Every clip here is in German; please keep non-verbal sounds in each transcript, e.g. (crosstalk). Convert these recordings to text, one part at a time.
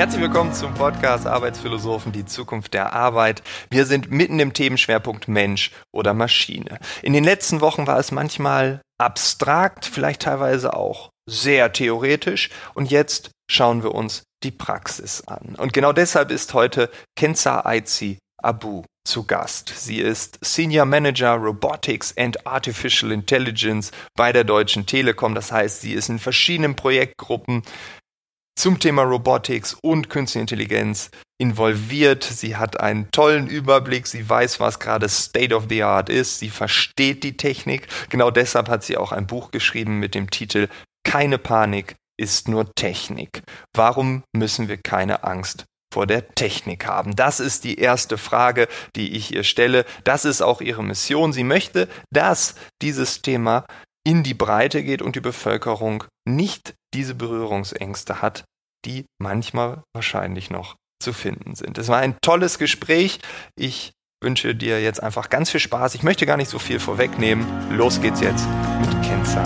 Herzlich willkommen zum Podcast Arbeitsphilosophen, die Zukunft der Arbeit. Wir sind mitten im Themenschwerpunkt Mensch oder Maschine. In den letzten Wochen war es manchmal abstrakt, vielleicht teilweise auch sehr theoretisch. Und jetzt schauen wir uns die Praxis an. Und genau deshalb ist heute Kenza Aizi Abu zu Gast. Sie ist Senior Manager Robotics and Artificial Intelligence bei der Deutschen Telekom. Das heißt, sie ist in verschiedenen Projektgruppen zum Thema Robotics und Künstliche Intelligenz involviert. Sie hat einen tollen Überblick. Sie weiß, was gerade State of the Art ist. Sie versteht die Technik. Genau deshalb hat sie auch ein Buch geschrieben mit dem Titel Keine Panik ist nur Technik. Warum müssen wir keine Angst vor der Technik haben? Das ist die erste Frage, die ich ihr stelle. Das ist auch ihre Mission. Sie möchte, dass dieses Thema in die Breite geht und die Bevölkerung nicht diese Berührungsängste hat, die manchmal wahrscheinlich noch zu finden sind. Es war ein tolles Gespräch. Ich wünsche dir jetzt einfach ganz viel Spaß. Ich möchte gar nicht so viel vorwegnehmen. Los geht's jetzt mit Kenza.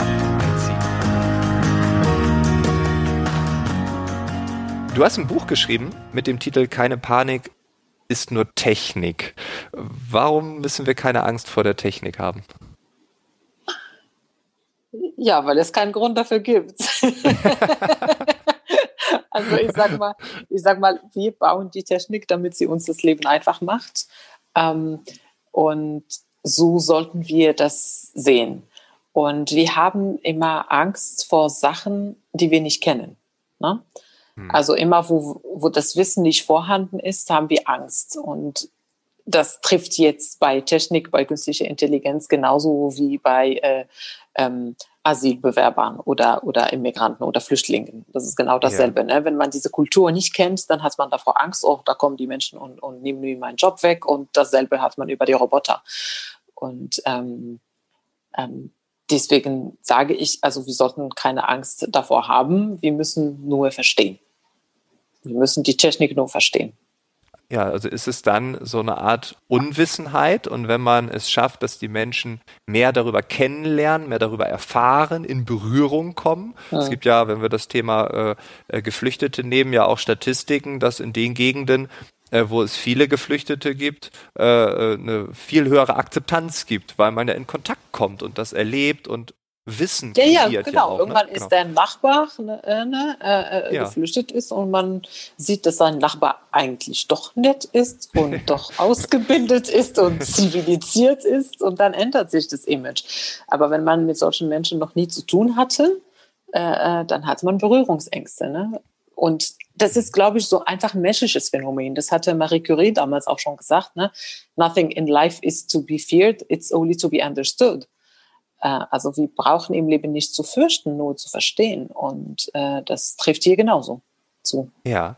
Du hast ein Buch geschrieben mit dem Titel Keine Panik ist nur Technik. Warum müssen wir keine Angst vor der Technik haben? Ja, weil es keinen Grund dafür gibt. (laughs) (laughs) also ich sag mal, ich sag mal, wir bauen die Technik, damit sie uns das Leben einfach macht. Ähm, und so sollten wir das sehen. Und wir haben immer Angst vor Sachen, die wir nicht kennen. Ne? Hm. Also immer, wo, wo das Wissen nicht vorhanden ist, haben wir Angst. Und das trifft jetzt bei Technik, bei künstlicher Intelligenz genauso wie bei äh, ähm, Asylbewerbern oder, oder Immigranten oder Flüchtlingen. Das ist genau dasselbe. Ja. Ne? Wenn man diese Kultur nicht kennt, dann hat man davor Angst, oh, da kommen die Menschen und, und nehmen mir meinen Job weg. Und dasselbe hat man über die Roboter. Und ähm, ähm, deswegen sage ich, also wir sollten keine Angst davor haben. Wir müssen nur verstehen. Wir müssen die Technik nur verstehen. Ja, also ist es dann so eine Art Unwissenheit und wenn man es schafft, dass die Menschen mehr darüber kennenlernen, mehr darüber erfahren, in Berührung kommen. Ja. Es gibt ja, wenn wir das Thema äh, äh, Geflüchtete nehmen, ja auch Statistiken, dass in den Gegenden, äh, wo es viele Geflüchtete gibt, äh, äh eine viel höhere Akzeptanz gibt, weil man ja in Kontakt kommt und das erlebt und Wissen ja, ja, genau. Ja auch, ne? Irgendwann ne? ist genau. der Nachbar ne, äh, ne, äh, äh, ja. geflüchtet ist und man sieht, dass sein Nachbar eigentlich doch nett ist und (laughs) doch ausgebildet ist und zivilisiert ist und dann ändert sich das Image. Aber wenn man mit solchen Menschen noch nie zu tun hatte, äh, äh dann hat man Berührungsängste. Ne? Und das ist, glaube ich, so einfach ein menschliches Phänomen. Das hatte Marie Curie damals auch schon gesagt. Ne? Nothing in life is to be feared, it's only to be understood. Äh, also wir brauchen im Leben nicht zu fürchten, nur zu verstehen. Und äh, das trifft hier genauso zu. Ja.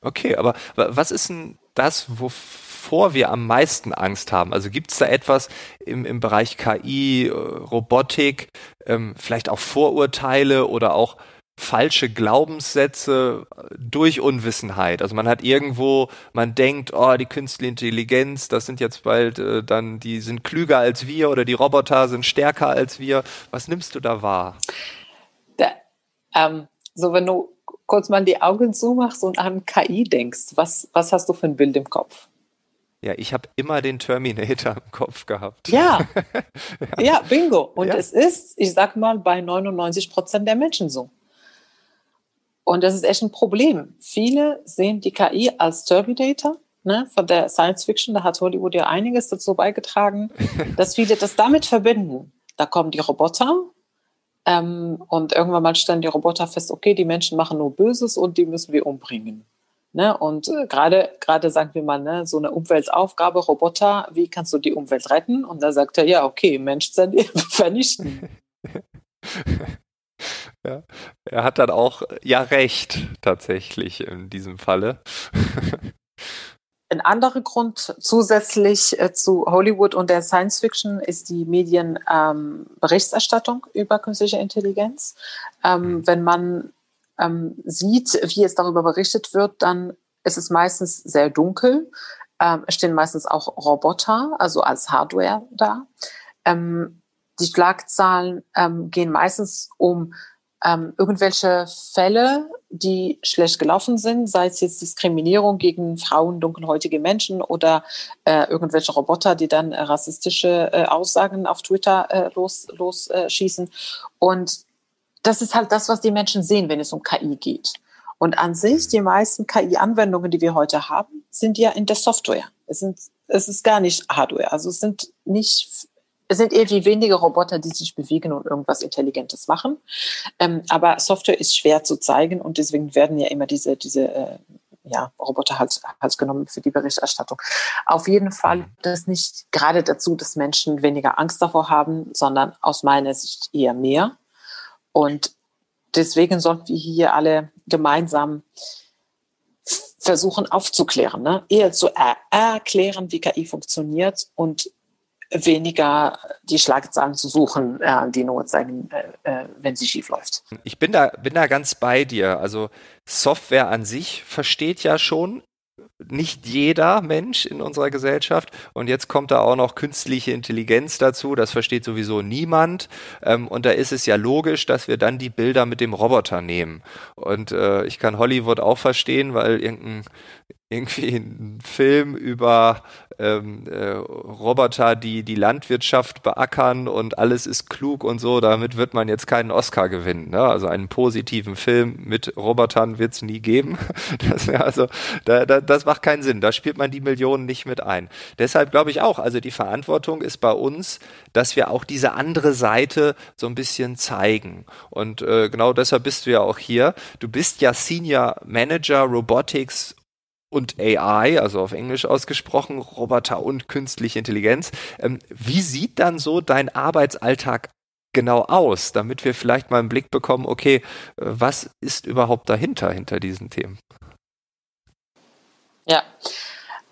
Okay, aber was ist denn das, wovor wir am meisten Angst haben? Also gibt es da etwas im, im Bereich KI, äh, Robotik, ähm, vielleicht auch Vorurteile oder auch falsche Glaubenssätze durch Unwissenheit. Also man hat irgendwo, man denkt, oh, die künstliche Intelligenz, das sind jetzt bald äh, dann, die sind klüger als wir oder die Roboter sind stärker als wir. Was nimmst du da wahr? Da, ähm, so, wenn du kurz mal die Augen zumachst und an KI denkst, was, was hast du für ein Bild im Kopf? Ja, ich habe immer den Terminator im Kopf gehabt. Ja, ja. (laughs) ja bingo. Und ja. es ist, ich sag mal, bei 99 Prozent der Menschen so. Und das ist echt ein Problem. Viele sehen die KI als Terminator. Ne, von der Science Fiction, da hat Hollywood ja einiges dazu beigetragen, (laughs) dass viele das damit verbinden. Da kommen die Roboter ähm, und irgendwann mal stellen die Roboter fest, okay, die Menschen machen nur Böses und die müssen wir umbringen. Ne? Und äh, gerade, gerade sagen wir mal, ne, so eine Umweltaufgabe, Roboter, wie kannst du die Umwelt retten? Und da sagt er, ja, okay, Mensch (laughs) vernichten. (laughs) Ja. Er hat dann auch ja recht, tatsächlich in diesem Falle. Ein anderer Grund zusätzlich äh, zu Hollywood und der Science Fiction ist die Medienberichterstattung ähm, über künstliche Intelligenz. Ähm, mhm. Wenn man ähm, sieht, wie es darüber berichtet wird, dann ist es meistens sehr dunkel. Ähm, es stehen meistens auch Roboter, also als Hardware da. Ähm, die Schlagzahlen ähm, gehen meistens um ähm, irgendwelche Fälle, die schlecht gelaufen sind, sei es jetzt Diskriminierung gegen Frauen, dunkelhäutige Menschen oder äh, irgendwelche Roboter, die dann äh, rassistische äh, Aussagen auf Twitter äh, los, los äh. Und das ist halt das, was die Menschen sehen, wenn es um KI geht. Und an sich, die meisten KI-Anwendungen, die wir heute haben, sind ja in der Software. Es, sind, es ist gar nicht Hardware. Also es sind nicht es sind irgendwie wenige Roboter, die sich bewegen und irgendwas Intelligentes machen. Ähm, aber Software ist schwer zu zeigen und deswegen werden ja immer diese, diese äh, ja, Roboter halt, halt genommen für die Berichterstattung. Auf jeden Fall mhm. das nicht gerade dazu, dass Menschen weniger Angst davor haben, sondern aus meiner Sicht eher mehr. Und deswegen sollten wir hier alle gemeinsam versuchen aufzuklären, ne? eher zu er erklären, wie KI funktioniert und weniger die Schlagzeilen zu suchen, äh, die nur zeigen, äh, wenn sie schief läuft. Ich bin da, bin da ganz bei dir. Also Software an sich versteht ja schon nicht jeder Mensch in unserer Gesellschaft. Und jetzt kommt da auch noch künstliche Intelligenz dazu. Das versteht sowieso niemand. Ähm, und da ist es ja logisch, dass wir dann die Bilder mit dem Roboter nehmen. Und äh, ich kann Hollywood auch verstehen, weil irgendein irgendwie ein Film über ähm, äh, Roboter, die die Landwirtschaft beackern und alles ist klug und so, damit wird man jetzt keinen Oscar gewinnen. Ne? Also einen positiven Film mit Robotern wird es nie geben. (laughs) Das, also, da, da, das macht keinen Sinn. Da spielt man die Millionen nicht mit ein. Deshalb glaube ich auch, also die Verantwortung ist bei uns, dass wir auch diese andere Seite so ein bisschen zeigen. Und äh, genau deshalb bist du ja auch hier. Du bist ja Senior Manager Robotics und AI, also auf Englisch ausgesprochen, Roboter und künstliche Intelligenz. Ähm, wie sieht dann so dein Arbeitsalltag genau aus, damit wir vielleicht mal einen Blick bekommen, okay, was ist überhaupt dahinter, hinter diesen Themen? Ja,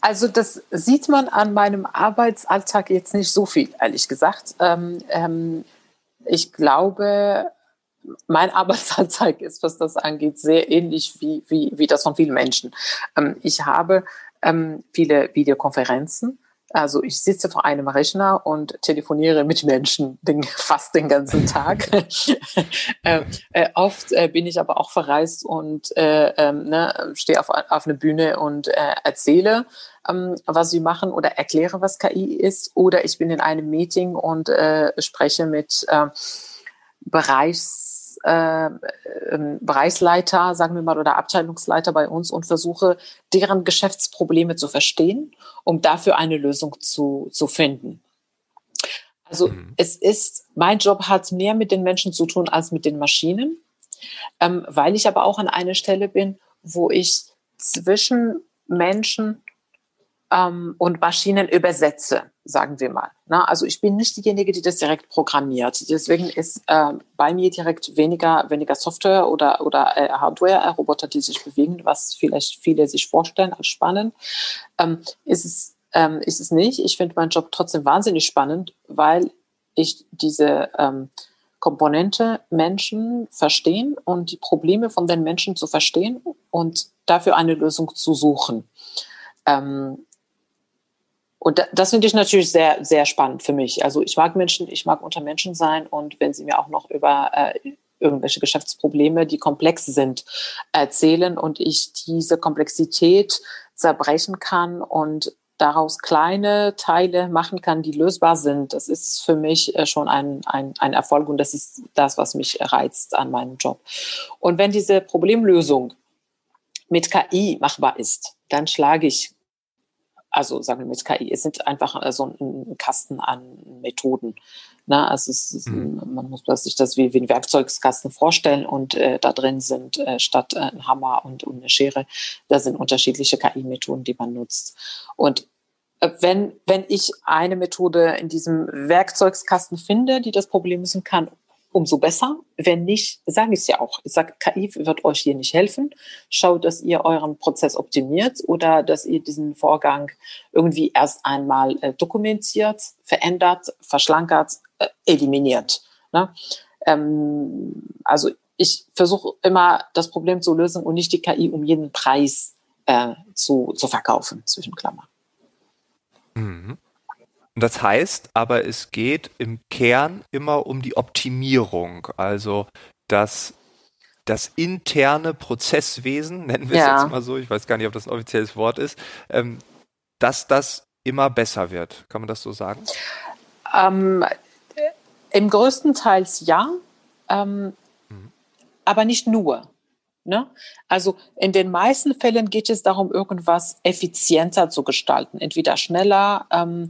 also das sieht man an meinem Arbeitsalltag jetzt nicht so viel, ehrlich gesagt. Ähm, ähm, ich glaube, mein Arbeitsalltag ist, was das angeht, sehr ähnlich wie, wie, wie das von vielen Menschen. Ähm, ich habe ähm, viele Videokonferenzen. Also ich sitze vor einem Rechner und telefoniere mit Menschen den, (laughs) fast den ganzen Tag. (laughs) äh, äh, oft äh, bin ich aber auch verreist und äh, ähm, ne, stehe auf, auf einer Bühne und äh, erzähle, ähm, was sie machen oder erkläre, was KI ist. Oder ich bin in einem Meeting und äh, spreche mit äh, Äh, Bereichsleiter, sagen wir mal, oder Abteilungsleiter bei uns und versuche, deren Geschäftsprobleme zu verstehen, um dafür eine Lösung zu, zu finden. Also mhm. es ist, mein Job hat mehr mit den Menschen zu tun als mit den Maschinen, ähm, weil ich aber auch an einer Stelle bin, wo ich zwischen Menschen ähm, und Maschinen übersetze, sagen wir mal. Na, also ich bin nicht diejenige, die das direkt programmiert. Deswegen ist äh, bei mir direkt weniger, weniger Software oder, oder äh, Hardware, äh, Roboter, die sich bewegen, was vielleicht viele sich vorstellen als spannend. Ähm, ist, es, ähm, ist es nicht. Ich finde meinen Job trotzdem wahnsinnig spannend, weil ich diese ähm, Komponente Menschen verstehen und die Probleme von den Menschen zu verstehen und dafür eine Lösung zu suchen. Ähm, und das finde ich natürlich sehr, sehr spannend für mich. Also ich mag Menschen, ich mag unter Menschen sein und wenn sie mir auch noch über äh, irgendwelche Geschäftsprobleme, die komplex sind, erzählen und ich diese Komplexität zerbrechen kann und daraus kleine Teile machen kann, die lösbar sind, das ist für mich äh, schon ein, ein, ein Erfolg und das ist das, was mich reizt an meinem Job. Und wenn diese Problemlösung mit KI machbar ist, dann schlage ich also sagen wir mit KI, es sind einfach äh, so ein, Kasten an Methoden. Na, also ist, mhm. man muss sich das wie, wie ein Werkzeugskasten vorstellen und äh, da drin sind äh, statt äh, ein Hammer und, und eine Schere, da sind unterschiedliche KI-Methoden, die man nutzt. Und äh, wenn, wenn ich eine Methode in diesem Werkzeugskasten finde, die das Problem lösen kann, umso besser. Wenn nicht, sage ich es ja auch. Ich sage, KI wird euch hier nicht helfen. Schaut, dass ihr euren Prozess optimiert oder dass ihr diesen Vorgang irgendwie erst einmal äh, dokumentiert, verändert, verschlankert, äh, eliminiert. Ne? Ähm, also ich versuche immer das Problem zu lösen und nicht die KI um jeden Preis äh, zu, zu verkaufen, zwischen Klammern. Mhm. Das heißt aber, es geht im Kern immer um die Optimierung. Also dass das interne Prozesswesen, (laughs) nennen wir es ja. jetzt mal so, ich weiß gar nicht, ob das ein offizielles Wort ist, ähm, dass das immer besser wird. Kann man das so sagen? Ähm, Im größten Teil ja, ähm, mhm. aber nicht nur. Ne? Also in den meisten Fällen geht es darum, irgendwas effizienter zu gestalten, entweder schneller, ähm,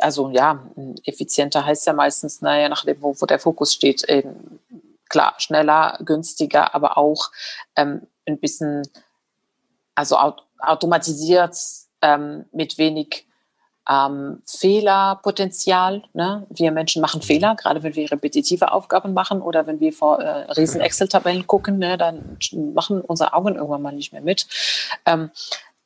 also ja, effizienter heißt ja meistens, naja, nachdem, wo, wo der Fokus steht, eben, klar, schneller, günstiger, aber auch ähm, ein bisschen, also automatisiert ähm, mit wenig ähm, Fehlerpotenzial. Ne? Wir Menschen machen mhm. Fehler, gerade wenn wir repetitive Aufgaben machen oder wenn wir vor äh, riesen Excel-Tabellen gucken, ne, dann machen unsere Augen irgendwann mal nicht mehr mit. Ähm,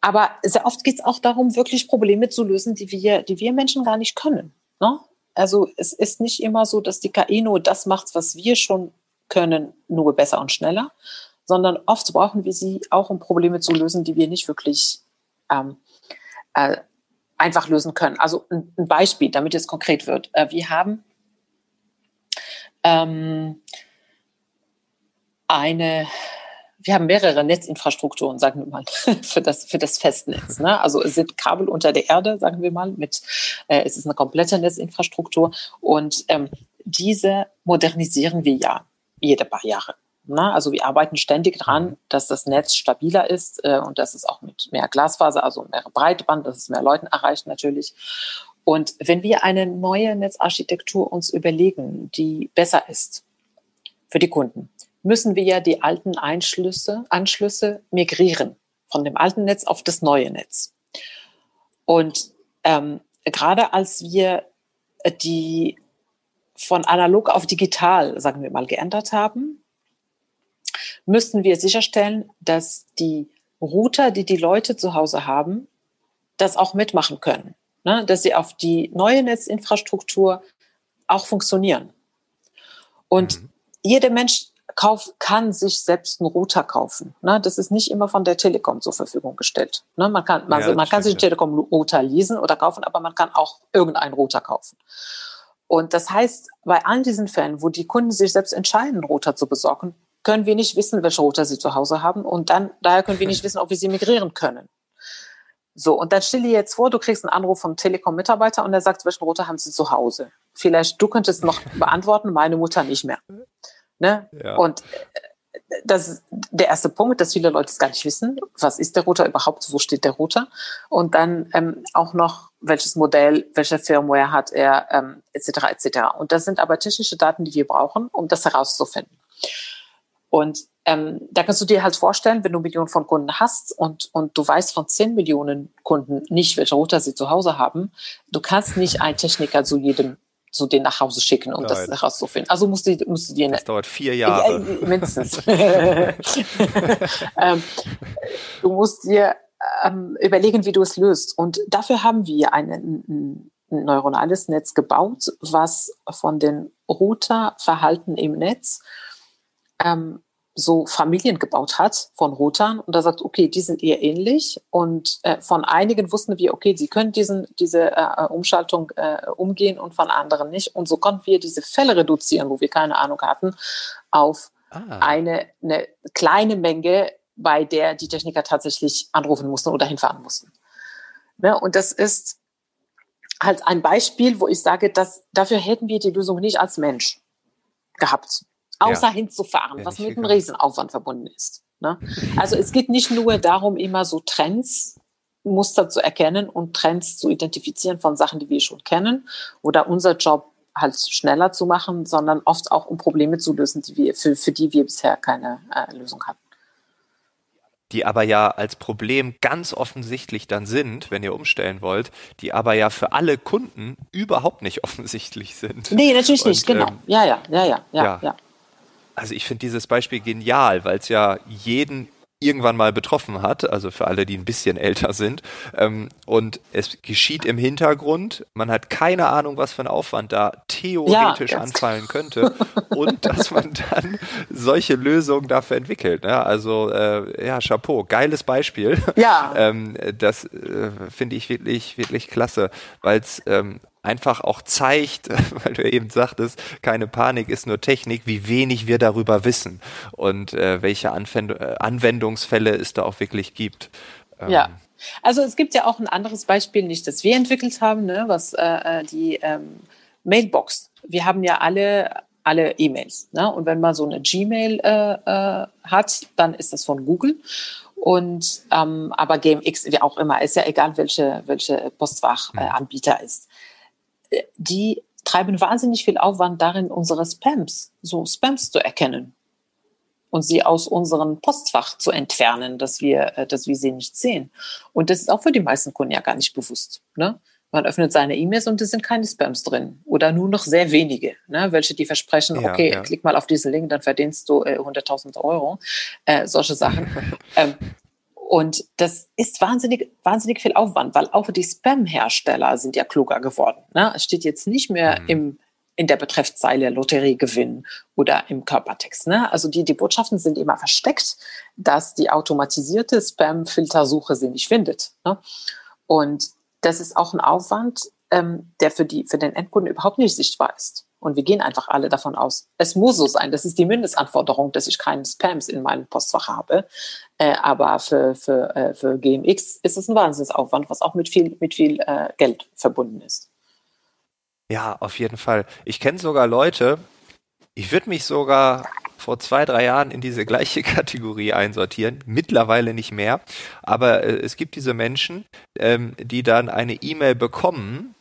aber sehr oft geht es auch darum, wirklich Probleme zu lösen, die wir, die wir Menschen gar nicht können. Ne? Also es ist nicht immer so, dass die KI nur das macht, was wir schon können, nur besser und schneller, sondern oft brauchen wir sie auch, um Probleme zu lösen, die wir nicht wirklich ähm, äh, einfach lösen können. Also ein, ein, Beispiel, damit es konkret wird. Äh, wir haben ähm, eine wir haben mehrere Netzinfrastrukturen, sagen wir mal, (laughs) für das, für das Festnetz. Ne? Also es sind Kabel unter der Erde, sagen wir mal, mit, äh, es ist eine komplette Netzinfrastruktur und ähm, diese modernisieren wir ja jede paar Jahre. Ne? Also wir arbeiten ständig dran, dass das Netz stabiler ist äh, und dass es auch mit mehr Glasfaser, also mehr Breitband, dass es mehr Leuten erreicht natürlich. Und wenn wir eine neue Netzarchitektur uns überlegen, die besser ist für die Kunden, müssen wir ja die alten Einschlüsse, Anschlüsse migrieren von dem alten Netz auf das neue Netz. Und ähm, gerade als wir die von analog auf digital, sagen wir mal, geändert haben, müssten wir sicherstellen, dass die Router, die die Leute zu Hause haben, das auch mitmachen können. Ne? Dass sie auf die neue Netzinfrastruktur auch funktionieren. Und mhm. jeder Mensch kauf, kann sich selbst einen Router kaufen. Ne? Das ist nicht immer von der Telekom zur Verfügung gestellt. Ne? Man kann, man, ja, man kann sich einen Telekom-Router leasen oder kaufen, aber man kann auch irgendeinen Router kaufen. Und das heißt, bei all diesen Fällen, wo die Kunden sich selbst entscheiden, einen Router zu besorgen, können wir nicht wissen, welche Router sie zu Hause haben. Und dann, daher können wir nicht (laughs) wissen, ob wir sie migrieren können. So, und dann stell dir jetzt vor, du kriegst einen Anruf vom Telekom-Mitarbeiter und er sagt, welchen Router haben sie zu Hause? Vielleicht, du könntest noch (laughs) beantworten, meine Mutter nicht mehr. Ne? Ja. Und äh, das ist der erste Punkt, dass viele Leute es gar nicht wissen. Was ist der Router überhaupt? Wo steht der Router? Und dann ähm, auch noch, welches Modell, welche Firmware hat er, ähm, etc. etc. Und das sind aber technische Daten, die wir brauchen, um das herauszufinden. Und ähm, da kannst du dir halt vorstellen, wenn du Millionen von Kunden hast und, und du weißt von 10 Millionen Kunden nicht, welche Router sie zu Hause haben, du kannst nicht einen Techniker zu jedem zu denen nach Hause schicken, um Nein. das herauszufinden. Also musst du, musst du dir... Das dauert vier Jahre. Ja, mindestens. (laughs) ähm, du musst dir ähm, überlegen, wie du es löst. Und dafür haben wir ein, ein neuronales Netz gebaut, was von den Routerverhalten im Netz ähm, so Familien gebaut hat von Routern und da sagt, okay, die sind eher ähnlich und äh, von einigen wussten wir, okay, sie können diesen, diese äh, Umschaltung äh, umgehen und von anderen nicht und so konnten wir diese Fälle reduzieren, wo wir keine Ahnung hatten, auf ah. eine, eine kleine Menge, bei der die Techniker tatsächlich anrufen mussten oder hinfahren mussten. Ne? Und das ist halt ein Beispiel, wo ich sage, dass dafür hätten wir die Lösung nicht als Mensch gehabt außer ja. hinzufahren, was mit einem Riesenaufwand verbunden ist. Ne? Also es geht nicht nur darum, immer so Trends, Muster zu erkennen und Trends zu identifizieren von Sachen, die wir schon kennen oder unser Job halt schneller zu machen, sondern oft auch um Probleme zu lösen, die wir, für, für die wir bisher keine äh, Lösung hatten die aber ja als Problem ganz offensichtlich dann sind, wenn ihr umstellen wollt, die aber ja für alle Kunden überhaupt nicht (laughs) offensichtlich sind. Nee, natürlich Und, nicht, genau. Ähm, ja, ja, ja, ja, ja, ja also ich finde dieses Beispiel genial, weil es ja jeden irgendwann mal betroffen hat, also für alle, die ein bisschen älter sind. Ähm, und es geschieht im Hintergrund. Man hat keine Ahnung, was für ein Aufwand da theoretisch ja, anfallen könnte. und (laughs) dass man dann solche Lösungen dafür entwickelt. Ne? Also äh, ja, Chapeau, geiles Beispiel. Ja. (laughs) ähm, das äh, finde ich wirklich, wirklich klasse, weil es ähm, einfach auch zeigt, (laughs) weil du eben sagtest, keine Panik ist nur Technik, wie wenig wir darüber wissen und äh, welche Anwend äh, Anwendungsfälle es da auch wirklich gibt. Ähm, ja. Also es gibt ja auch ein anderes Beispiel, nicht das wir entwickelt haben, ne, was äh, äh die ähm, Mailbox. Wir haben ja alle alle E-Mails. Ne? Und wenn man so eine Gmail äh, äh, hat, dann ist das von Google. Und ähm, aber GameX, wie auch immer, ist ja egal, welche, welche Postfachanbieter äh, ist. Die treiben wahnsinnig viel Aufwand darin, unsere Spams, so Spams zu erkennen und sie aus unserem Postfach zu entfernen, dass wir, äh, dass wir sie nicht sehen. Und das ist auch für die meisten Kunden ja gar nicht bewusst. Ne? Man öffnet seine E-Mails und es sind keine Spams drin oder nur noch sehr wenige, ne? welche die versprechen, ja, okay, ja. klick mal auf diesen Link, dann verdienst du äh, 100.000 Euro, äh, solche Sachen. (laughs) ähm, und das ist wahnsinnig, wahnsinnig viel Aufwand, weil auch die Spam-Hersteller sind ja kluger geworden. Ne? Es steht jetzt nicht mehr mhm. im, in der Betreffzeile Lotteriegewinn oder im Körpertext. Ne? Also die, die Botschaften sind immer versteckt, dass die automatisierte Spam-Filtersuche sie nicht findet. Ne? Und das ist auch ein Aufwand, ähm, der für, die, für den Endkunden überhaupt nicht sichtbar ist. Und wir gehen einfach alle davon aus, es muss so sein. Das ist die Mindestanforderung, dass ich keinen Spams in meinem Postfach habe. Äh, aber für, für, äh, für GMX ist es ein Wahnsinnsaufwand, was auch mit viel, mit viel äh, Geld verbunden ist. Ja, auf jeden Fall. Ich kenne sogar Leute, ich würde mich sogar vor zwei, drei Jahren in diese gleiche (laughs) Kategorie einsortieren. Mittlerweile nicht mehr. Aber äh, es gibt diese Menschen, ähm, die dann eine E-Mail bekommen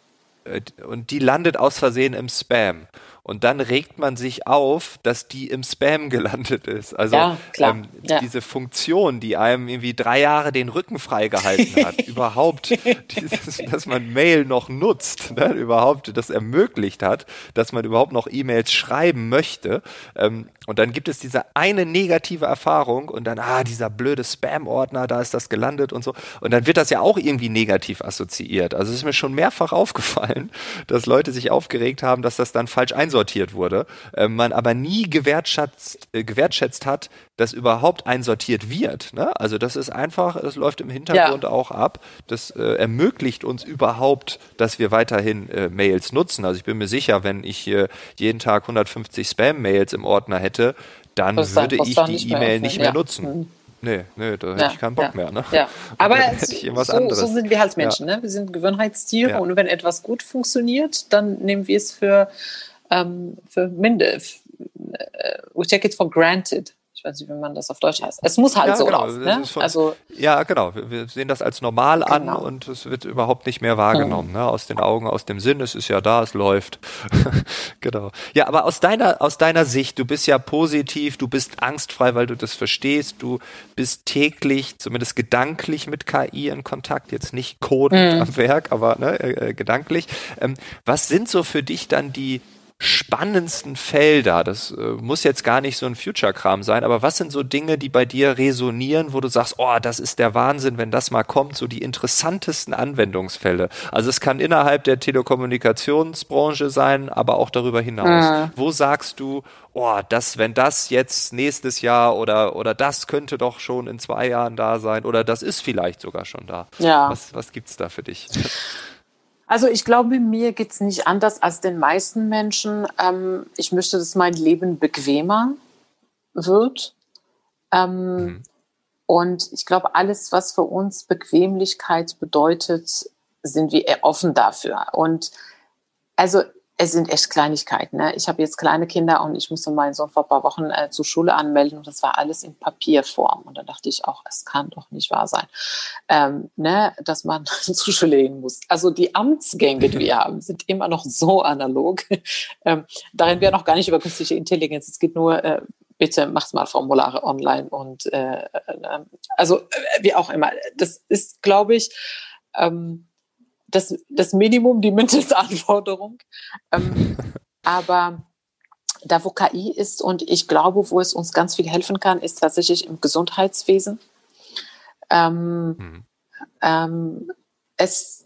und die landet aus Versehen im Spam. Und dann regt man sich auf, dass die im Spam gelandet ist. Also ja, ähm, ja. diese Funktion, die einem irgendwie drei Jahre den Rücken freigehalten hat, (laughs) überhaupt, dieses, dass man Mail noch nutzt, ne, überhaupt das ermöglicht hat, dass man überhaupt noch E-Mails schreiben möchte. Ähm, und dann gibt es diese eine negative Erfahrung und dann, ah, dieser blöde Spam-Ordner, da ist das gelandet und so. Und dann wird das ja auch irgendwie negativ assoziiert. Also es ist mir schon mehrfach aufgefallen, dass Leute sich aufgeregt haben, dass das dann falsch einsortiert einsortiert wurde, äh, man aber nie gewertschätzt, äh, gewertschätzt hat, dass überhaupt einsortiert wird. Ne? Also das ist einfach, das läuft im Hintergrund ja. auch ab. Das äh, ermöglicht uns überhaupt, dass wir weiterhin äh, Mails nutzen. Also ich bin mir sicher, wenn ich hier jeden Tag 150 Spam-Mails im Ordner hätte, dann würde ich die E-Mail nicht mehr ja. nutzen. Mhm. Nee, nee, da hätte ja, ich keinen Bock ja, mehr. Ne? Ja. (laughs) Aber so, so, sind wir halt Menschen. Ja. Ne? Wir sind Gewohnheitstiere und wenn etwas gut funktioniert, dann nehmen wir es für ähm, für Minde, äh, we take it for granted. Ich weiß nicht, wie man das auf Deutsch heißt. Es muss halt ja, so genau. laufen. Ne? Von, also, ja, genau. Wir sehen das als normal genau. an und es wird überhaupt nicht mehr wahrgenommen. Mhm. Ne? Aus den Augen, aus dem Sinn. Es ist ja da, es läuft. (laughs) genau. Ja, aber aus deiner, aus deiner Sicht, du bist ja positiv, du bist angstfrei, weil du das verstehst. Du bist täglich, zumindest gedanklich mit KI in Kontakt. Jetzt nicht codend mhm. am Werk, aber ne, äh, äh, gedanklich. Ähm, was sind so für dich dann die spannendsten Felder? Das äh, muss jetzt gar nicht so ein Future-Kram sein, aber was sind so Dinge, die bei dir resonieren, wo du sagst, oh, das ist der Wahnsinn, wenn das mal kommt, so die interessantesten Anwendungsfälle? Also es kann innerhalb der Telekommunikationsbranche sein, aber auch darüber hinaus. Mhm. Wo sagst du, oh, das, wenn das jetzt nächstes Jahr oder, oder das könnte doch schon in zwei Jahren da sein oder das ist vielleicht sogar schon da. Ja. Was, was gibt's da für dich? Also ich glaube, mir geht es nicht anders als den meisten Menschen. Ähm, ich möchte, dass mein Leben bequemer wird. Ähm, mhm. Und ich glaube, alles, was für uns Bequemlichkeit bedeutet, sind wir offen dafür. Und also es sind echt Kleinigkeiten. Ne? Ich habe jetzt kleine Kinder und ich musste meinen Sohn vor ein paar Wochen äh, zur Schule anmelden und das war alles in Papierform. Und da dachte ich auch, es kann doch nicht wahr sein, ähm, ne? dass man (laughs) zur Schule gehen muss. Also die Amtsgänge, die wir haben, sind immer noch so analog. (laughs) ähm, darin wäre noch gar nicht über künstliche Intelligenz. Es geht nur, äh, bitte macht mal Formulare online und äh, äh, also äh, wie auch immer. Das ist, glaube ich, ähm, das, das Minimum, die Mindestanforderung. Ähm, (laughs) aber da, wo KI ist und ich glaube, wo es uns ganz viel helfen kann, ist tatsächlich im Gesundheitswesen. Ähm, mhm. ähm, es,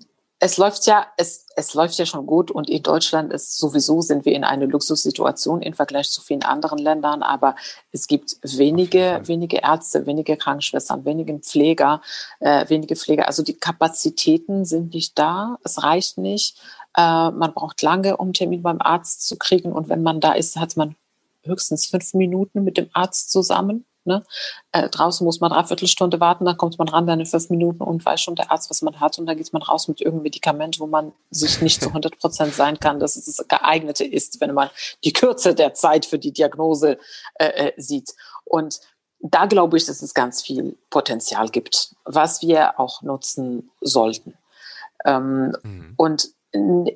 es läuft ja, es, es läuft ja schon gut und in Deutschland ist sowieso sind wir in einer Luxussituation im Vergleich zu vielen anderen Ländern, aber es gibt wenige, wenige Ärzte, wenige Krankenschwestern, wenige Pfleger, äh, wenige Pfleger. Also die Kapazitäten sind nicht da, es reicht nicht. Äh, man braucht lange, um einen Termin beim Arzt zu kriegen und wenn man da ist, hat man höchstens fünf Minuten mit dem Arzt zusammen. Ne? Äh, draußen muss man dreiviertel Stunde warten, dann kommt man ran, dann in fünf Minuten und weiß schon der Arzt, was man hat und dann geht man raus mit irgendeinem Medikament, wo man sich nicht zu 100 Prozent sein kann, dass es das geeignete ist, wenn man die Kürze der Zeit für die Diagnose äh, äh, sieht. Und da glaube ich, dass es ganz viel Potenzial gibt, was wir auch nutzen sollten. Ähm, mhm. Und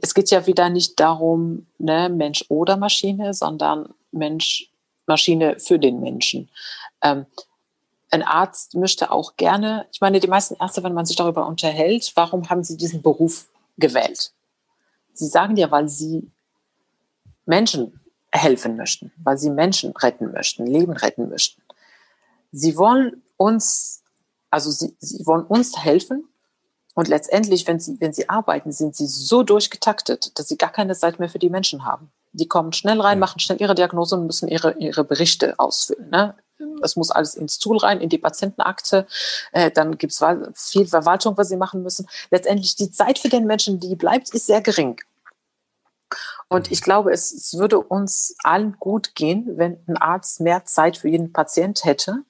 es geht ja wieder nicht darum, ne, Mensch oder Maschine, sondern Mensch, Maschine für den Menschen. Ähm, ein Arzt möchte auch gerne, ich meine, die meisten Ärzte, wenn man sich darüber unterhält, warum haben sie diesen Beruf gewählt? Sie sagen ja, weil sie Menschen helfen möchten, weil sie Menschen retten möchten, Leben retten möchten. Sie wollen uns, also sie, sie wollen uns helfen und letztendlich, wenn sie, wenn sie arbeiten, sind sie so durchgetaktet, dass sie gar keine Zeit mehr für die Menschen haben. Die kommen schnell rein, machen schnell ihre Diagnose und müssen ihre, ihre Berichte ausfüllen. Ne? Es muss alles ins Tool rein, in die Patientenakte. Äh, dann gibt es viel Verwaltung, was sie machen müssen. Letztendlich die Zeit für den Menschen, die bleibt, ist sehr gering. Und ich glaube, es, es würde uns allen gut gehen, wenn ein Arzt mehr Zeit für jeden Patient hätte,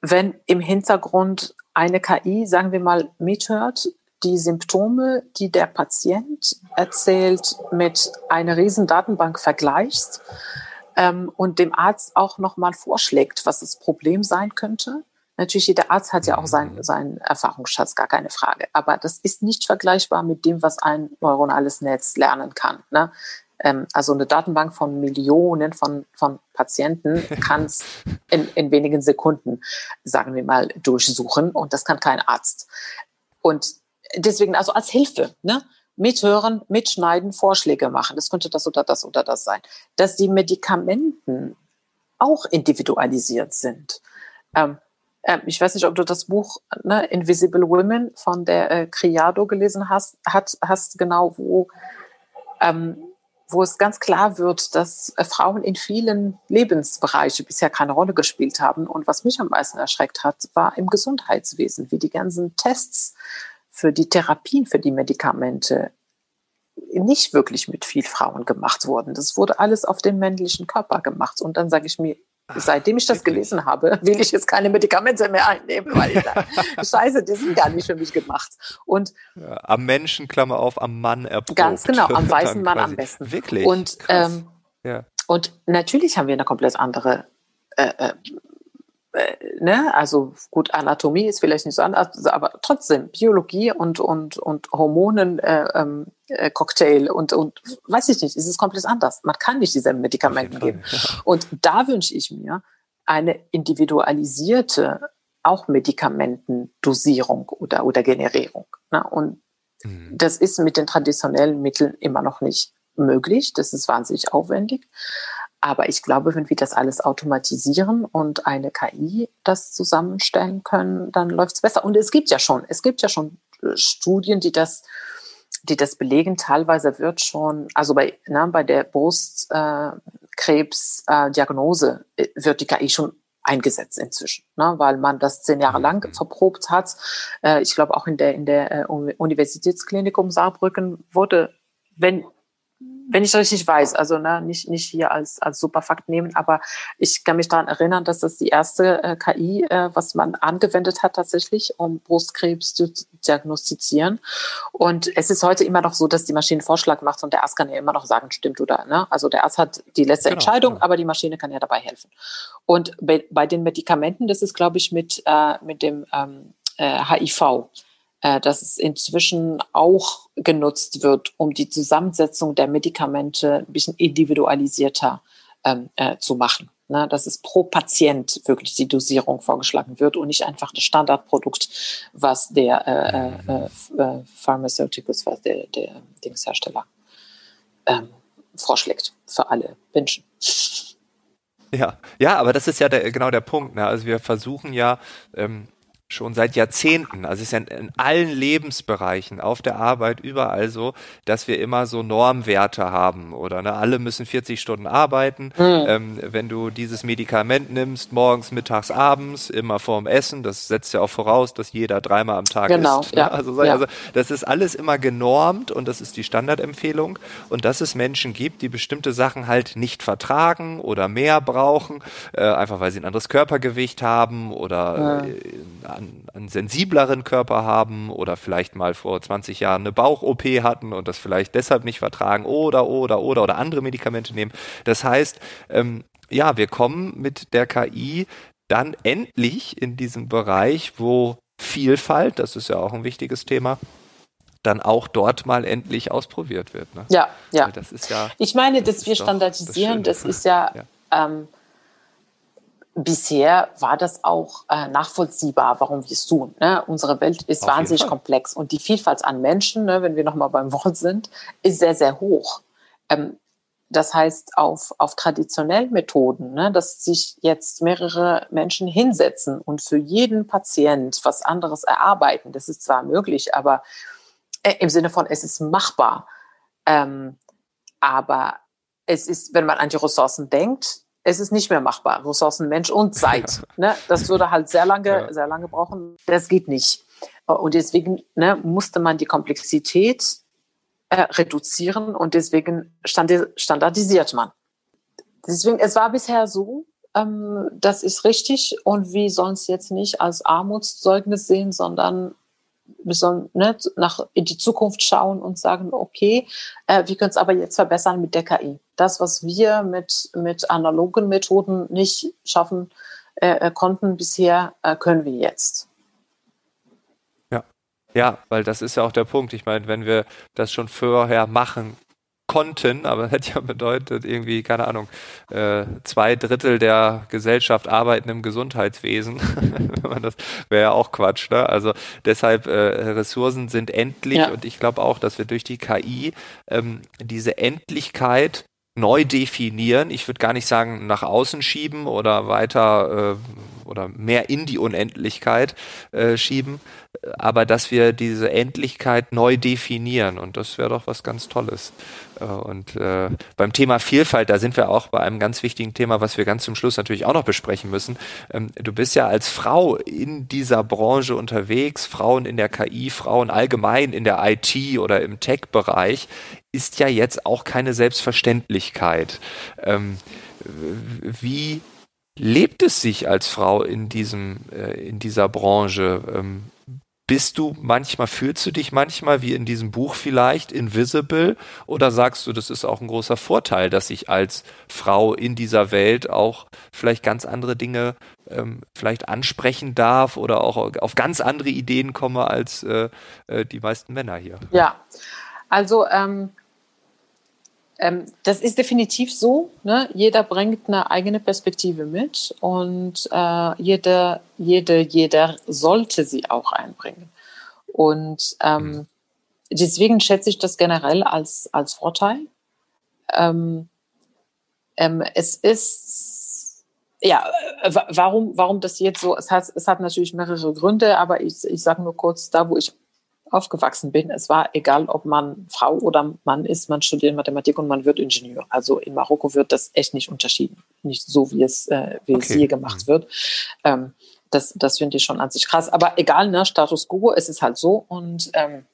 wenn im Hintergrund eine KI, sagen wir mal, mithört, die Symptome, die der Patient erzählt, mit einer riesen Datenbank vergleichst ähm, und dem Arzt auch nochmal vorschlägt, was das Problem sein könnte. Natürlich, jeder Arzt hat ja auch seinen, mhm. seinen Erfahrungsschatz, gar keine Frage. Aber das ist nicht vergleichbar mit dem, was ein neuronales Netz lernen kann. Ne? Ähm, also eine Datenbank von Millionen von, von Patienten (laughs) kann es in, in wenigen Sekunden, sagen wir mal, durchsuchen. Und das kann kein Arzt. Und deswegen also als Hilfe. Ne? Mithören, mitschneiden, Vorschläge machen. Das könnte das oder das oder das sein. Dass die Medikamenten auch individualisiert sind. Ähm, äh, ich weiß nicht, ob du das Buch ne, Invisible Women von der äh, Criado gelesen hast, hat, hast genau, wo, ähm, wo es ganz klar wird, dass äh, Frauen in vielen Lebensbereichen bisher keine Rolle gespielt haben. Und was mich am meisten erschreckt hat, war im Gesundheitswesen, wie die ganzen Tests für die Therapien, für die Medikamente nicht wirklich mit viel Frauen gemacht wurden. Das wurde alles auf den männlichen Körper gemacht. Und dann sage ich mir, seitdem ich das gelesen habe, will ich jetzt keine Medikamente mehr einnehmen, weil ich (laughs) sage, scheiße, die sind gar nicht für mich gemacht. Und ja, am Menschen, Klammer auf, am Mann erprobt. Ganz genau, am (laughs) weißen Mann am besten. Wirklich? Und, ähm, ja. und natürlich haben wir eine komplett andere äh äh, ne, also gut, Anatomie ist vielleicht nicht so anders, aber trotzdem Biologie und, und, und Hormonen, äh, ähm, äh, Cocktail und, und weiß ich nicht, ist es komplett anders. Man kann nicht diese Medikamenten geben. Ja. Und da wünsche ich mir eine individualisierte auch Medikamentendosierung oder, oder Generierung. Ne? Und mhm. das ist mit den traditionellen Mitteln immer noch nicht möglich. Das ist wahnsinnig aufwendig. Aber ich glaube, wenn wir das alles automatisieren und eine KI das zusammenstellen können, dann läuft es besser. Und es gibt ja schon, es gibt ja schon äh, Studien, die das, die das belegen. Teilweise wird schon, also bei, na, bei der Brustkrebsdiagnose äh, äh, wird die KI schon eingesetzt inzwischen, ne, weil man das zehn Jahre lang mhm. verprobt hat. Äh, ich glaube auch in der in der äh, Universitätsklinikum Saarbrücken wurde, wenn wenn ich richtig weiß, also ne, nicht, nicht hier als, als Superfakt nehmen, aber ich kann mich daran erinnern, dass das die erste äh, KI, äh, was man angewendet hat tatsächlich, um Brustkrebs zu diagnostizieren. Und es ist heute immer noch so, dass die Maschine Vorschlag macht und der Arzt kann ja immer noch sagen, stimmt oder ne? Also der Arzt hat die letzte genau, Entscheidung, ja. aber die Maschine kann ja dabei helfen. Und bei, bei den Medikamenten, das ist, glaube ich, mit, äh, mit dem ähm, äh, HIV äh, dass es inzwischen auch genutzt wird, um die Zusammensetzung der Medikamente ein bisschen individualisierter ähm, äh, zu machen. Ne, dass es pro Patient wirklich die Dosierung vorgeschlagen wird und nicht einfach das Standardprodukt, was der äh, äh, äh, Pharmaceuticals, was der, der Dingshersteller ähm, vorschlägt für alle Menschen. Ja, ja, aber das ist ja der, genau der Punkt. Ne? Also wir versuchen ja ähm, schon seit Jahrzehnten, also es ist ja in allen Lebensbereichen, auf der Arbeit, überall so, dass wir immer so Normwerte haben oder ne, alle müssen 40 Stunden arbeiten. Mhm. Ähm, wenn du dieses Medikament nimmst, morgens, mittags, abends, immer vorm Essen, das setzt ja auch voraus, dass jeder dreimal am Tag genau, isst. Ne? Ja. Also, ja. also das ist alles immer genormt und das ist die Standardempfehlung und dass es Menschen gibt, die bestimmte Sachen halt nicht vertragen oder mehr brauchen, äh, einfach weil sie ein anderes Körpergewicht haben oder ja. äh, einen, einen sensibleren Körper haben oder vielleicht mal vor 20 Jahren eine Bauch-OP hatten und das vielleicht deshalb nicht vertragen oder, oder, oder, oder andere Medikamente nehmen. Das heißt, ähm, ja, wir kommen mit der KI dann endlich in diesem Bereich, wo Vielfalt, das ist ja auch ein wichtiges Thema, dann auch dort mal endlich ausprobiert wird. Ne? Ja, ja. Weil das ist ja. Ich meine, dass wir standardisieren, das, das, ist ja, ja. Ähm, bisher war das auch äh, nachvollziehbar, warum wir es tun. Ne? Unsere Welt ist Auf wahnsinnig komplex und die Vielfalt an Menschen, ne, wenn wir nochmal beim Wort sind, ist sehr, sehr hoch. Ähm, das heißt, auf, auf traditionellen Methoden, ne, dass sich jetzt mehrere Menschen hinsetzen und für jeden Patient was anderes erarbeiten, das ist zwar möglich, aber äh, im Sinne von, es ist machbar. Ähm, aber es ist, wenn man an die Ressourcen denkt, es ist nicht mehr machbar. Ressourcen, Mensch und Zeit. (laughs) Ne? Das würde halt sehr lange, ja. sehr lange brauchen. Das geht nicht. Und deswegen ne, musste man die Komplexität äh, reduzieren und deswegen standardisiert man. Deswegen, es war bisher so, ähm, das ist richtig und wir sollen es jetzt nicht als Armutszeugnis sehen, sondern wir sollen ne, nach, in die Zukunft schauen und sagen, okay, äh, wir können es aber jetzt verbessern mit der KI. Das, was wir mit, mit analogen Methoden nicht schaffen äh, äh, konnten bisher, äh, können wir jetzt. Ja. Ja, weil das ist ja auch der Punkt. Ich meine, wenn wir das schon vorher machen konnten, aber (laughs) das hätte ja bedeutet, irgendwie, keine Ahnung, äh, zwei Drittel der Gesellschaft arbeiten im Gesundheitswesen. (laughs) das wäre ja auch Quatsch, ne? Also deshalb, äh, Ressourcen sind endlich ja. und ich glaube auch, dass wir durch die KI ähm, diese Endlichkeit neu definieren. Ich würde gar nicht sagen nach außen schieben oder weiter äh, oder mehr in die Unendlichkeit äh, schieben, aber dass wir diese Endlichkeit neu definieren und das wäre doch was ganz Tolles. Äh, und äh, beim Thema Vielfalt, da sind wir auch bei einem ganz wichtigen Thema, was wir ganz zum Schluss natürlich auch noch besprechen müssen. Ähm, du bist ja als Frau in dieser Branche unterwegs, Frauen in der KI, Frauen allgemein in der IT oder im Tech-Bereich, ist ja jetzt auch keine Selbstverständlichkeit. Ähm, wie lebt es sich als Frau in diesem, äh, in dieser Branche? Ähm, bist du manchmal, fühlst du dich manchmal wie in diesem Buch vielleicht invisible oder sagst du, das ist auch ein großer Vorteil, dass ich als Frau in dieser Welt auch vielleicht ganz andere Dinge ähm, vielleicht ansprechen darf oder auch auf ganz andere Ideen komme als äh, äh, die meisten Männer hier? Ja, also ähm, ähm, das ist definitiv so. Ne? Jeder bringt eine eigene Perspektive mit und äh, jeder, jede, jeder sollte sie auch einbringen. Und ähm, mhm. deswegen schätze ich das generell als, als Vorteil. Ähm, ähm, es ist, ja, warum, warum das jetzt so, es hat, es hat natürlich mehrere Gründe, aber ich, ich sage nur kurz, da wo ich aufgewachsen bin, es war egal, ob man Frau oder Mann ist, man studiert Mathematik und man wird Ingenieur. Also in Marokko wird das echt nicht unterschieden. Nicht so, wie es, äh, wie okay. es hier gemacht mhm. wird. Ähm, das, das finde ich schon an sich krass. Aber egal, ne, Status quo, es ist halt so und ähm,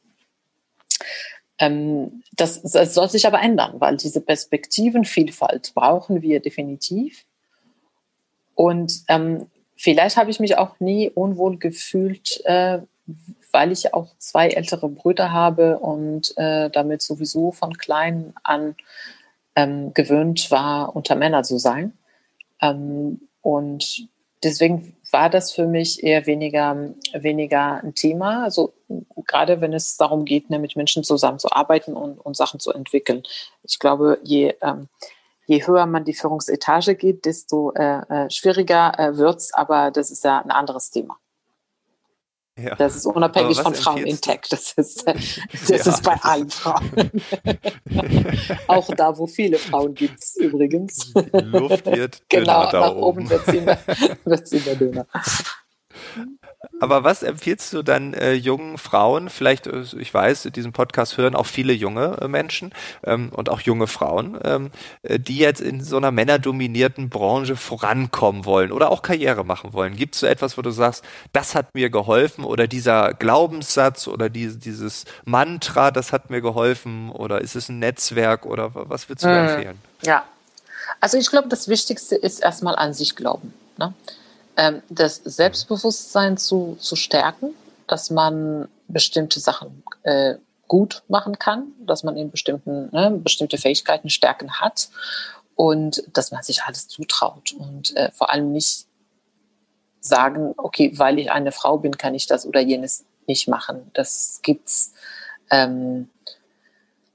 ähm, das, das soll sich aber ändern, weil diese Perspektivenvielfalt brauchen wir definitiv. Und ähm, vielleicht habe ich mich auch nie unwohl gefühlt, äh, weil ich auch zwei ältere Brüder habe und äh, damit sowieso von klein an ähm, gewöhnt war, unter Männer zu sein. Ähm, und deswegen war das für mich eher weniger, weniger ein Thema. Also gerade wenn es darum geht, ne, mit Menschen zusammenzuarbeiten und, und Sachen zu entwickeln. Ich glaube, je, ähm, je höher man die Führungsetage geht, desto äh, äh, schwieriger äh, es. Aber das ist ja ein anderes Thema. Ja. Das ist unabhängig von Frauen in Tech. Das ist, (laughs) das ja. ist bei allen Frauen. (laughs) Auch da, wo viele Frauen gibt es übrigens. Die Luft wird (laughs) genau, nach oben, oben wird sie immer, immer dünner. Aber was empfiehlst du dann äh, jungen Frauen? Vielleicht, äh, ich weiß, diesen Podcast hören auch viele junge äh, Menschen ähm, und auch junge Frauen, ähm, äh, die jetzt in so einer männerdominierten Branche vorankommen wollen oder auch Karriere machen wollen. Gibt es so etwas, wo du sagst, das hat mir geholfen oder dieser Glaubenssatz oder die, dieses Mantra, das hat mir geholfen oder ist es ein Netzwerk oder was würdest du hm, empfehlen? Ja, also ich glaube, das Wichtigste ist erstmal an sich glauben. Ne? Ähm, das Selbstbewusstsein zu, zu stärken, dass man bestimmte Sachen äh, gut machen kann, dass man in bestimmten, ne, bestimmte Fähigkeiten, Stärken hat und dass man sich alles zutraut und äh, vor allem nicht sagen, okay, weil ich eine Frau bin, kann ich das oder jenes nicht machen. Das gibt's. Ähm,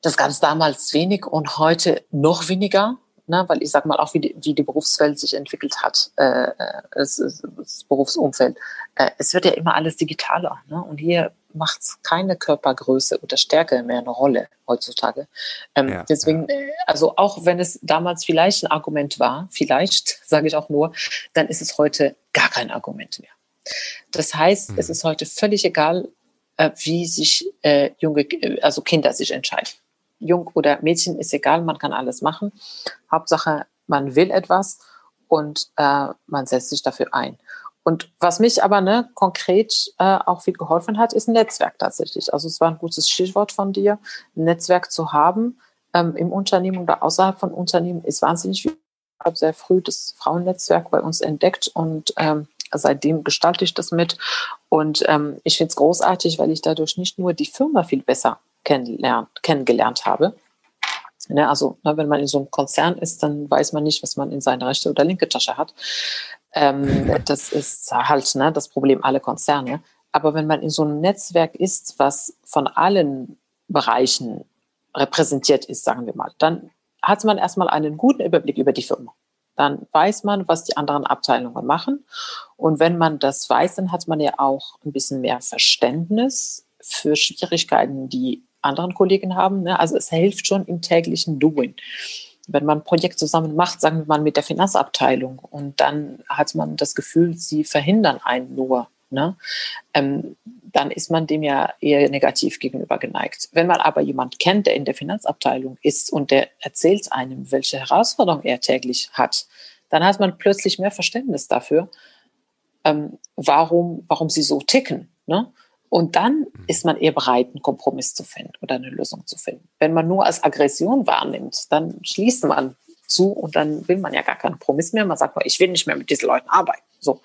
das gab es damals wenig und heute noch weniger ne? weil ich sage mal auch, wie die, wie die Berufswelt sich entwickelt hat, äh, äh das, das Berufsumfeld. Äh, es wird ja immer alles digitaler ne? und hier macht keine Körpergröße oder Stärke mehr eine Rolle heutzutage. Ähm, ja, deswegen, ja. Äh, also auch wenn es damals vielleicht ein Argument war, vielleicht (laughs) sage ich auch nur, dann ist es heute gar kein Argument mehr. Das heißt, mhm. es ist heute völlig egal, äh, wie sich äh, junge, also Kinder sich entscheiden. Jung oder Mädchen ist egal, man kann alles machen. Hauptsache, man will etwas und äh, man setzt sich dafür ein. Und was mich aber ne, konkret äh, auch viel geholfen hat, ist ein Netzwerk tatsächlich. Also es war ein gutes Stichwort von dir, ein Netzwerk zu haben ähm, im Unternehmen oder außerhalb von Unternehmen ist wahnsinnig wichtig. Ich habe sehr früh das Frauennetzwerk bei uns entdeckt und ähm, seitdem gestalte ich das mit. Und ähm, ich finde es großartig, weil ich dadurch nicht nur die Firma viel besser kennengelernt habe. Ne, also ne, wenn man in so einem Konzern ist, dann weiß man nicht, was man in seiner rechte oder linke Tasche hat. Ähm, (laughs) das ist halt ne, das Problem aller Konzerne. Aber wenn man in so einem Netzwerk ist, was von allen Bereichen repräsentiert ist, sagen wir mal, dann hat man erstmal einen guten Überblick über die Firma. Dann weiß man, was die anderen Abteilungen machen. Und wenn man das weiß, dann hat man ja auch ein bisschen mehr Verständnis für Schwierigkeiten, die anderen Kollegen haben. Ne? Also es hilft schon im täglichen Doing. Wenn man ein Projekt zusammen macht, sagen wir mal mit der Finanzabteilung, und dann hat man das Gefühl, sie verhindern einen nur, ne? Ähm, dann ist man dem ja eher negativ gegenüber geneigt. Wenn man aber jemand kennt, der in der Finanzabteilung ist und der erzählt einem, welche Herausforderungen er täglich hat, dann hat man plötzlich mehr Verständnis dafür, ähm, warum, warum sie so ticken. Ne? Und dann mhm. ist man eher bereit, einen Kompromiss zu finden oder eine Lösung zu finden. Wenn man nur als Aggression wahrnimmt, dann schließt man zu und dann will man ja gar keinen Kompromiss mehr. Man sagt mal, ich will nicht mehr mit diesen Leuten arbeiten. So.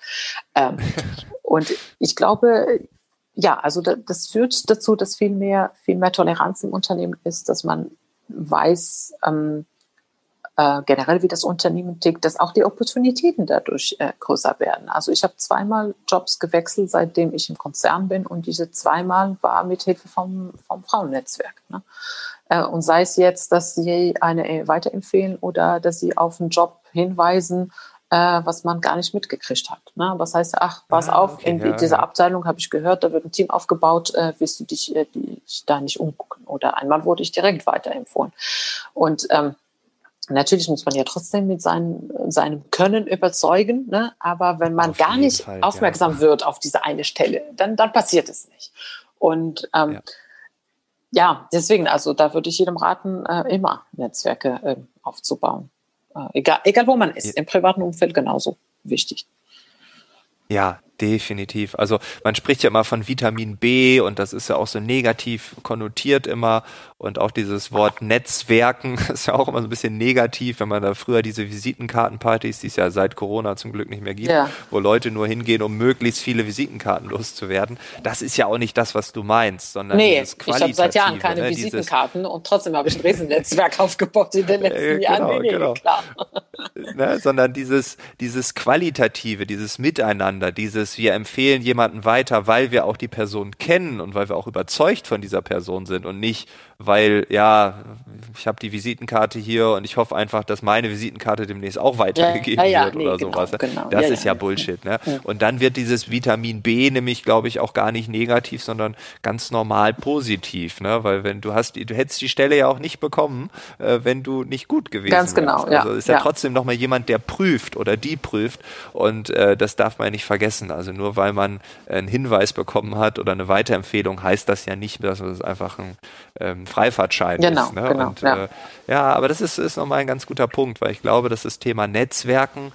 Ähm, (laughs) und ich glaube, ja, also das führt dazu, dass viel mehr, viel mehr Toleranz im Unternehmen ist, dass man weiß, ähm, äh, generell, wie das Unternehmen tickt, dass auch die Opportunitäten dadurch äh, größer werden. Also ich habe zweimal Jobs gewechselt, seitdem ich im Konzern bin und diese zweimal war mit Hilfe vom, vom Frauennetzwerk. Ne? Äh, und sei es jetzt, dass sie eine weiterempfehlen oder dass sie auf einen Job hinweisen, äh, was man gar nicht mitgekriegt hat. Ne? Was heißt, ach, pass ah, auf, okay, in ja, dieser ja. Abteilung habe ich gehört, da wird ein Team aufgebaut, äh, willst du dich, äh, dich da nicht umgucken? Oder einmal wurde ich direkt weiterempfohlen. Und ähm, Natürlich muss man ja trotzdem mit seinem, seinem Können überzeugen, ne? aber wenn man auf gar nicht Fall, aufmerksam ja. wird auf diese eine Stelle, dann, dann passiert es nicht. Und ähm, ja. ja deswegen, also da würde ich jedem raten, äh, immer Netzwerke äh, aufzubauen. Äh, egal, egal wo man ist, ja. im privaten Umfeld genauso wichtig. Ja, definitiv. Also man spricht ja immer von Vitamin B und das ist ja auch so negativ konnotiert immer. Und auch dieses Wort Netzwerken (laughs) ist ja auch immer so ein bisschen negativ, wenn man da früher diese Visitenkartenpartys, die es ja seit Corona zum Glück nicht mehr gibt, ja. wo Leute nur hingehen, um möglichst viele Visitenkarten loszuwerden. Das ist ja auch nicht das, was du meinst, sondern nee, dieses ich habe seit Jahren keine ne, Visitenkarten und trotzdem habe ich ein Riesennetzwerk (laughs) aufgebaut in den letzten äh, genau, Jahren. Nee, genau. klar. Ne, sondern dieses, dieses Qualitative, dieses Miteinander, dieses wir empfehlen jemanden weiter, weil wir auch die Person kennen und weil wir auch überzeugt von dieser Person sind und nicht, weil ja, ich habe die Visitenkarte hier und ich hoffe einfach, dass meine Visitenkarte demnächst auch weitergegeben ja, ja, wird nee, oder genau, sowas. Genau, das ist ja, Bullshit. Ne? Und dann wird dieses Vitamin B nämlich, glaube ich, auch gar nicht negativ, sondern ganz normal positiv, ne? Weil wenn du hast, du hättest die Stelle ja auch nicht bekommen, äh, wenn du nicht gut gewesen Ganz genau, wärst. Also ist ja, trotzdem nochmal jemand, der prüft oder die prüft und äh, das darf man ja nicht vergessen. Also nur weil man einen Hinweis bekommen hat oder eine Weiterempfehlung, heißt das ja nicht, dass es einfach ein ähm, Freifahrtschein genau, ist. Ne? Genau, und, ja. Äh, ja, aber das ist, ist nochmal ein ganz guter Punkt, weil ich glaube, dass das Thema Netzwerken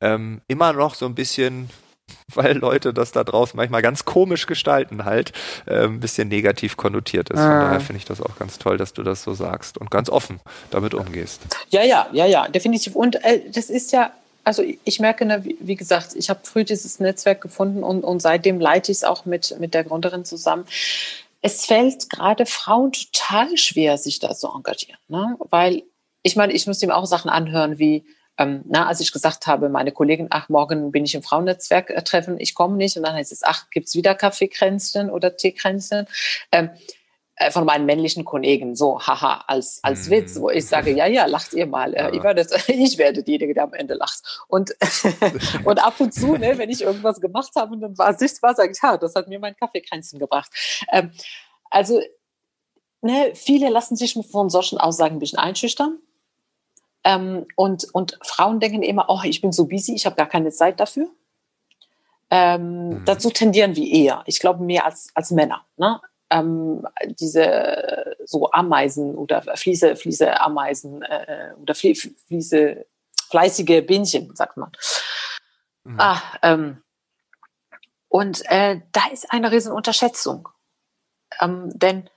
ähm, immer noch so ein bisschen (laughs) weil Leute das da draußen manchmal ganz komisch gestalten halt, äh, ein bisschen negativ konnotiert ist. Von ah. daher finde ich das auch ganz toll, dass du das so sagst und ganz offen damit umgehst. Ja, ja, ja, ja, definitiv. Und äh, das ist ja, also ich merke, ne, wie, wie gesagt, ich habe früh dieses Netzwerk gefunden und, und seitdem leite ich es auch mit, mit der Gründerin zusammen es fällt gerade Frauen total schwer, sich da zu engagieren. Ne? Weil, ich meine, ich muss ihm auch Sachen anhören wie, ähm, na, als ich gesagt habe, meine Kollegin, ach, morgen bin ich im Frauennetzwerk äh, treffen, ich komme nicht. Und dann heißt es, ach, gibt's wieder Kaffeekränzchen oder Teekränzchen? Ähm, äh, von meinen männlichen Kollegen, so, haha, als, als mhm. Witz, wo ich sage, ja, ja, lacht ihr mal. Äh, ja. Ich, werde, (laughs) ich werde diejenige, der am Ende lacht. Und, (laughs) und ab und zu, ne, wenn ich irgendwas gemacht habe und dann war sichtbar, sage ich, ja, das hat mir mein Kaffeekränzchen gebracht. Ähm, also, ne, viele lassen sich von solchen Aussagen ein bisschen einschüchtern. Ähm, und, und Frauen denken immer, oh, ich bin so busy, ich habe gar keine Zeit dafür. Ähm, mhm. Dazu tendieren wir eher. Ich glaube mehr als, als Männer. Ne? Ähm, diese so Ameisen oder Fliese, Fliese Ameisen äh, oder Fliese, fleißige Bienchen, sagt man. Mhm. Ah, ähm, und äh, da ist eine Riesenunterschätzung. Ähm, denn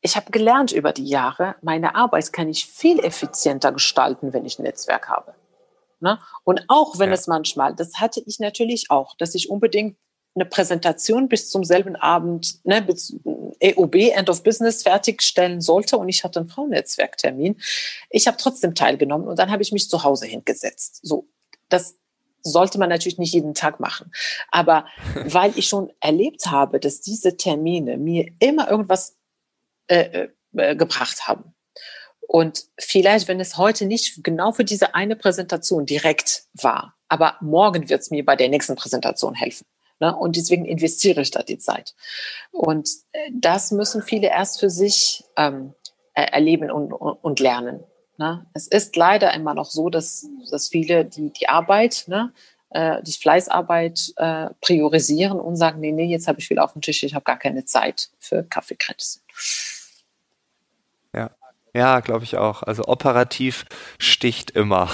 ich habe gelernt über die Jahre, meine Arbeit kann ich viel effizienter gestalten, wenn ich ein Netzwerk habe. Ne? Und auch wenn ja. es manchmal, das hatte ich natürlich auch, dass ich unbedingt eine Präsentation bis zum selben Abend, ne, bis EOB, End of Business, fertigstellen sollte und ich hatte einen Frauennetzwerktermin. Ich habe trotzdem teilgenommen und dann habe ich mich zu Hause hingesetzt. So, das sollte man natürlich nicht jeden Tag machen. Aber (laughs) weil ich schon erlebt habe, dass diese Termine mir immer irgendwas äh, äh, gebracht haben. Und vielleicht, wenn es heute nicht genau für diese eine Präsentation direkt war, aber morgen wird es mir bei der nächsten Präsentation helfen. Ne? Und deswegen investiere ich da die Zeit. Und äh, das müssen viele erst für sich ähm, erleben und, und, lernen. Ne? Es ist leider immer noch so, dass, dass viele die, die Arbeit, ne, äh, die Fleißarbeit äh, priorisieren und sagen, nee, nee, jetzt habe ich viel auf dem Tisch, ich habe gar keine Zeit für Kaffeekränzchen. Ja, glaube ich auch. Also operativ sticht immer.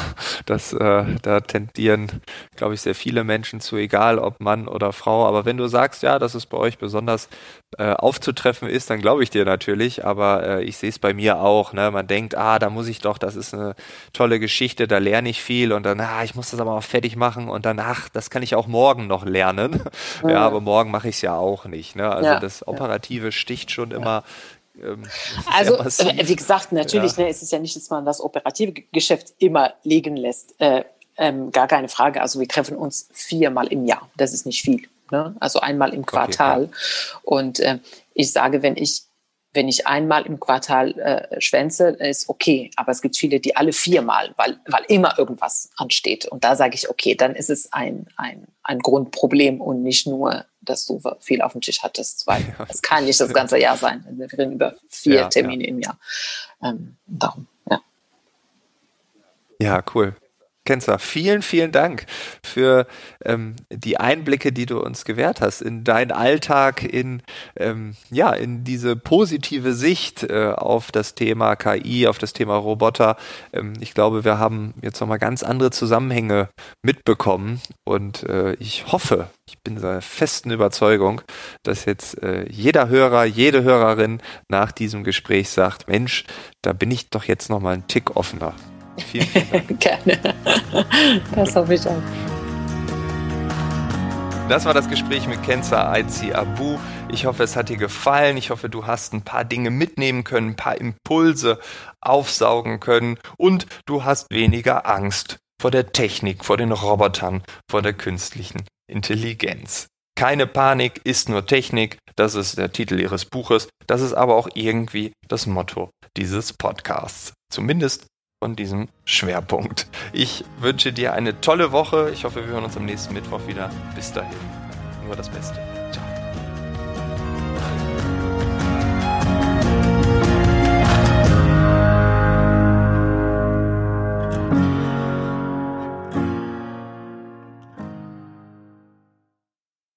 Das, äh, da tendieren, glaube ich, sehr viele Menschen zu, egal ob Mann oder Frau. Aber wenn du sagst, ja, dass es bei euch besonders äh, aufzutreffen ist, dann glaube ich dir natürlich. Aber äh, ich sehe es bei mir auch. Ne? Man denkt, ah, da muss ich doch, das ist eine tolle Geschichte, da lerne ich viel und dann, ah, ich muss das aber auch fertig machen und dann, ach, das kann ich auch morgen noch lernen. (laughs) Mhm. Ja, aber morgen mache ich es ja auch nicht. Ne? Also ja, das Operative sticht schon immer ähm, also, äh, wie gesagt, natürlich ja. ne, ist es ja nicht, dass man das operative Geschäft immer liegen lässt. Äh, ähm, gar keine Frage. Also wir treffen uns viermal im Jahr. Das ist nicht viel. Ne? Also einmal im Quartal. Okay, ja. Und äh, ich sage, wenn ich wenn ich einmal im Quartal äh, schwänze, ist okay. Aber es gibt viele, die alle viermal, weil, weil immer irgendwas ansteht. Und da sage ich, okay, dann ist es ein, ein, ein Grundproblem und nicht nur dass du viel auf dem Tisch hattest, weil (laughs) ja. es kann nicht das ganze Jahr sein. Wir reden über vier ja, Termine ja. im Jahr. Ähm, darum, ja. Ja, cool. Kenzer, vielen, vielen Dank für ähm, die Einblicke, die du uns gewährt hast in deinen Alltag, in ähm, ja, in diese positive Sicht äh, auf das Thema KI, auf das Thema Roboter. Ähm, ich glaube, wir haben jetzt nochmal ganz andere Zusammenhänge mitbekommen und äh, ich hoffe, ich bin der festen Überzeugung, dass jetzt äh, jeder Hörer, jede Hörerin nach diesem Gespräch sagt, Mensch, da bin ich doch jetzt nochmal einen Tick offener. Vielen, vielen Dank. (laughs) Gerne. Das hoffe ich auch. Das war das Gespräch mit Kenza Aizi Abu. Ich hoffe, es hat dir gefallen. Ich hoffe, du hast ein paar Dinge mitnehmen können, ein paar Impulse aufsaugen können und du hast weniger Angst vor der Technik, vor den Robotern, vor der künstlichen Intelligenz. Keine Panik ist nur Technik. Das ist der Titel Ihres Buches. Das ist aber auch irgendwie das Motto dieses Podcasts. Zumindest von diesem Schwerpunkt. Ich wünsche dir eine tolle Woche. Ich hoffe, wir hören uns am nächsten Mittwoch wieder. Bis dahin. Nur das Beste.